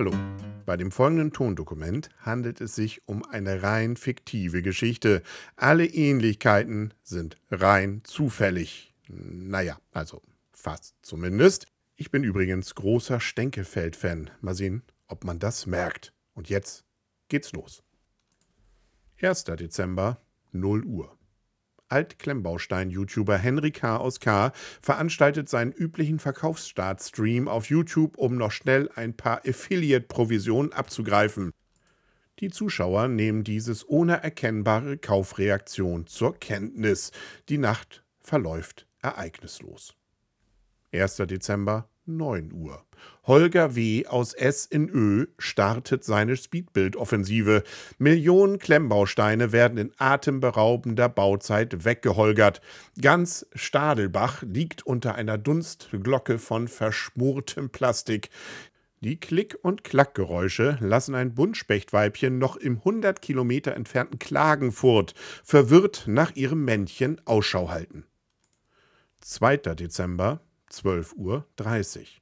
Hallo. Bei dem folgenden Tondokument handelt es sich um eine rein fiktive Geschichte. Alle Ähnlichkeiten sind rein zufällig. Naja, also fast zumindest. Ich bin übrigens großer Stenkefeld-Fan. Mal sehen, ob man das merkt. Und jetzt geht's los. 1. Dezember, 0 Uhr. Altklemmbaustein-YouTuber Henry K. aus K. veranstaltet seinen üblichen Verkaufsstart-Stream auf YouTube, um noch schnell ein paar Affiliate-Provisionen abzugreifen. Die Zuschauer nehmen dieses ohne erkennbare Kaufreaktion zur Kenntnis. Die Nacht verläuft ereignislos. 1. Dezember 9 Uhr. Holger W. aus S in Ö startet seine Speedbild-Offensive. Millionen Klemmbausteine werden in atemberaubender Bauzeit weggeholgert. Ganz Stadelbach liegt unter einer Dunstglocke von verschmortem Plastik. Die Klick- und Klackgeräusche lassen ein Buntspechtweibchen noch im 100 Kilometer entfernten Klagenfurt verwirrt nach ihrem Männchen Ausschau halten. 2. Dezember 12.30 Uhr.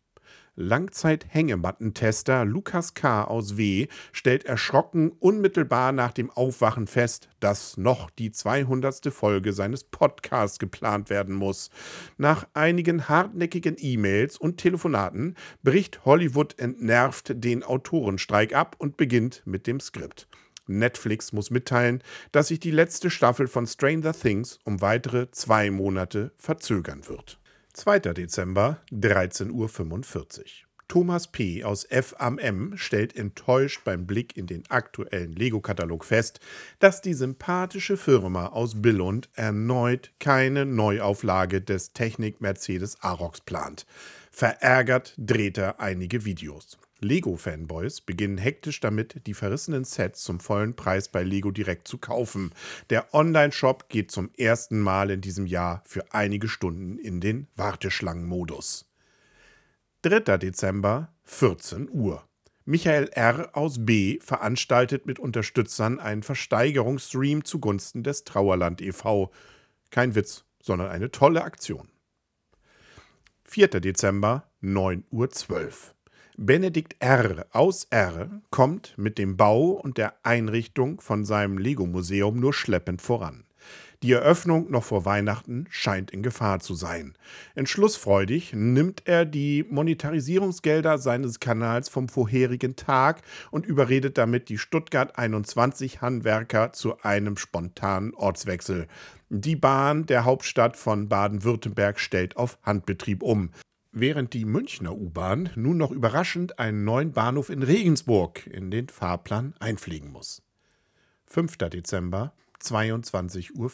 Langzeit-Hängemattentester Lukas K. aus W. stellt erschrocken unmittelbar nach dem Aufwachen fest, dass noch die 200. Folge seines Podcasts geplant werden muss. Nach einigen hartnäckigen E-Mails und Telefonaten bricht Hollywood entnervt den Autorenstreik ab und beginnt mit dem Skript. Netflix muss mitteilen, dass sich die letzte Staffel von Stranger Things um weitere zwei Monate verzögern wird. 2. Dezember, 13.45 Uhr. Thomas P. aus F am M stellt enttäuscht beim Blick in den aktuellen Lego-Katalog fest, dass die sympathische Firma aus Billund erneut keine Neuauflage des Technik Mercedes Arox plant. Verärgert dreht er einige Videos. Lego-Fanboys beginnen hektisch damit, die verrissenen Sets zum vollen Preis bei Lego direkt zu kaufen. Der Online-Shop geht zum ersten Mal in diesem Jahr für einige Stunden in den Warteschlangenmodus. 3. Dezember, 14 Uhr. Michael R. aus B. veranstaltet mit Unterstützern einen Versteigerungsstream zugunsten des Trauerland e.V. Kein Witz, sondern eine tolle Aktion. 4. Dezember, 9.12 Uhr. Benedikt R. aus R. kommt mit dem Bau und der Einrichtung von seinem Lego-Museum nur schleppend voran. Die Eröffnung noch vor Weihnachten scheint in Gefahr zu sein. Entschlussfreudig nimmt er die Monetarisierungsgelder seines Kanals vom vorherigen Tag und überredet damit die Stuttgart 21 Handwerker zu einem spontanen Ortswechsel. Die Bahn der Hauptstadt von Baden-Württemberg stellt auf Handbetrieb um während die Münchner U-Bahn nun noch überraschend einen neuen Bahnhof in Regensburg in den Fahrplan einfliegen muss. 5. Dezember, 22.40 Uhr.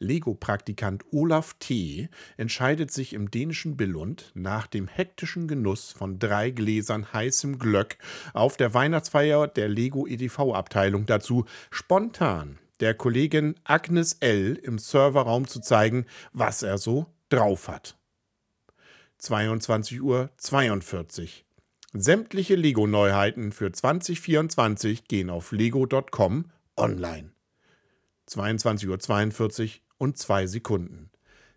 Lego-Praktikant Olaf T. entscheidet sich im dänischen Billund nach dem hektischen Genuss von drei Gläsern heißem Glöck auf der Weihnachtsfeier der Lego EDV-Abteilung dazu, spontan der Kollegin Agnes L. im Serverraum zu zeigen, was er so drauf hat. 22.42 Uhr. Sämtliche Lego-Neuheiten für 2024 gehen auf lego.com online. 22.42 Uhr und 2 Sekunden.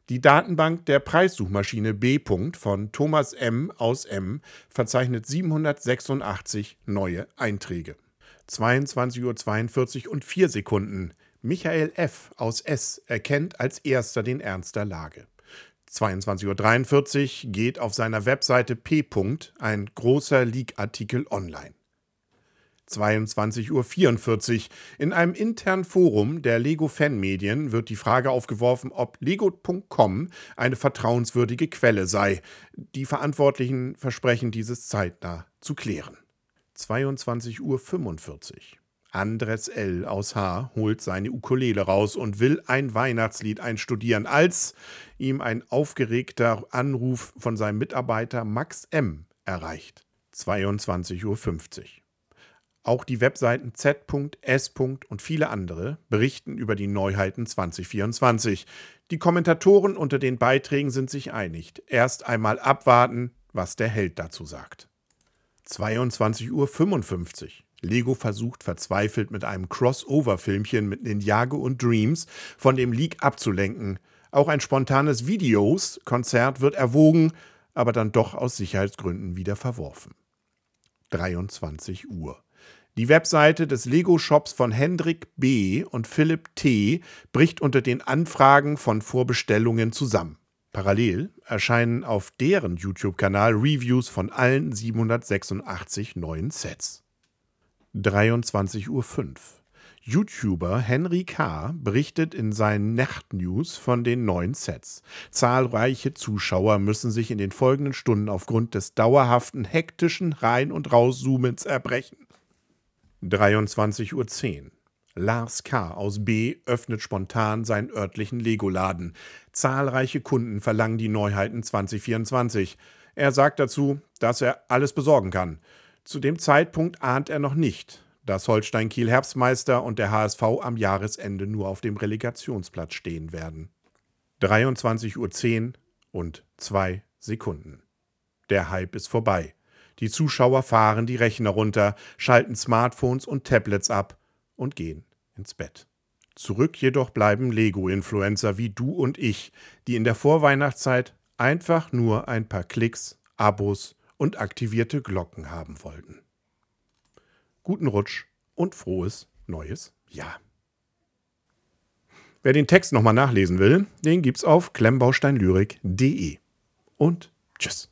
Die Datenbank der Preissuchmaschine B. von Thomas M. aus M. verzeichnet 786 neue Einträge. 22.42 Uhr und 4 Sekunden. Michael F. aus S. erkennt als erster den Ernst der Lage. 22.43 Uhr geht auf seiner Webseite P. ein großer Leak-Artikel online. 22.44 Uhr. In einem internen Forum der Lego Fanmedien wird die Frage aufgeworfen, ob lego.com eine vertrauenswürdige Quelle sei. Die Verantwortlichen versprechen dieses zeitnah zu klären. 22.45 Uhr. Andres L. aus H. holt seine Ukulele raus und will ein Weihnachtslied einstudieren, als ihm ein aufgeregter Anruf von seinem Mitarbeiter Max M. erreicht. 22.50 Uhr. Auch die Webseiten Z.S. und viele andere berichten über die Neuheiten 2024. Die Kommentatoren unter den Beiträgen sind sich einig. Erst einmal abwarten, was der Held dazu sagt. 22.55 Uhr. Lego versucht verzweifelt mit einem Crossover-Filmchen mit Ninjago und Dreams von dem Leak abzulenken. Auch ein spontanes Videos-Konzert wird erwogen, aber dann doch aus Sicherheitsgründen wieder verworfen. 23 Uhr. Die Webseite des Lego-Shops von Hendrik B. und Philipp T. bricht unter den Anfragen von Vorbestellungen zusammen. Parallel erscheinen auf deren YouTube-Kanal Reviews von allen 786 neuen Sets. 23.05 Uhr. YouTuber Henry K. berichtet in seinen Nachtnews von den neuen Sets. Zahlreiche Zuschauer müssen sich in den folgenden Stunden aufgrund des dauerhaften hektischen Rein- und Rauszoomens erbrechen. 23.10 Uhr. Lars K. aus B. öffnet spontan seinen örtlichen Lego-Laden. Zahlreiche Kunden verlangen die Neuheiten 2024. Er sagt dazu, dass er alles besorgen kann. Zu dem Zeitpunkt ahnt er noch nicht, dass Holstein Kiel Herbstmeister und der HSV am Jahresende nur auf dem Relegationsplatz stehen werden. 23.10 Uhr und 2 Sekunden. Der Hype ist vorbei. Die Zuschauer fahren die Rechner runter, schalten Smartphones und Tablets ab und gehen ins Bett. Zurück jedoch bleiben Lego-Influencer wie du und ich, die in der Vorweihnachtszeit einfach nur ein paar Klicks, Abos und aktivierte Glocken haben wollten. Guten Rutsch und frohes neues Jahr. Wer den Text nochmal nachlesen will, den gibt's auf klemmbausteinlyrik.de. Und tschüss.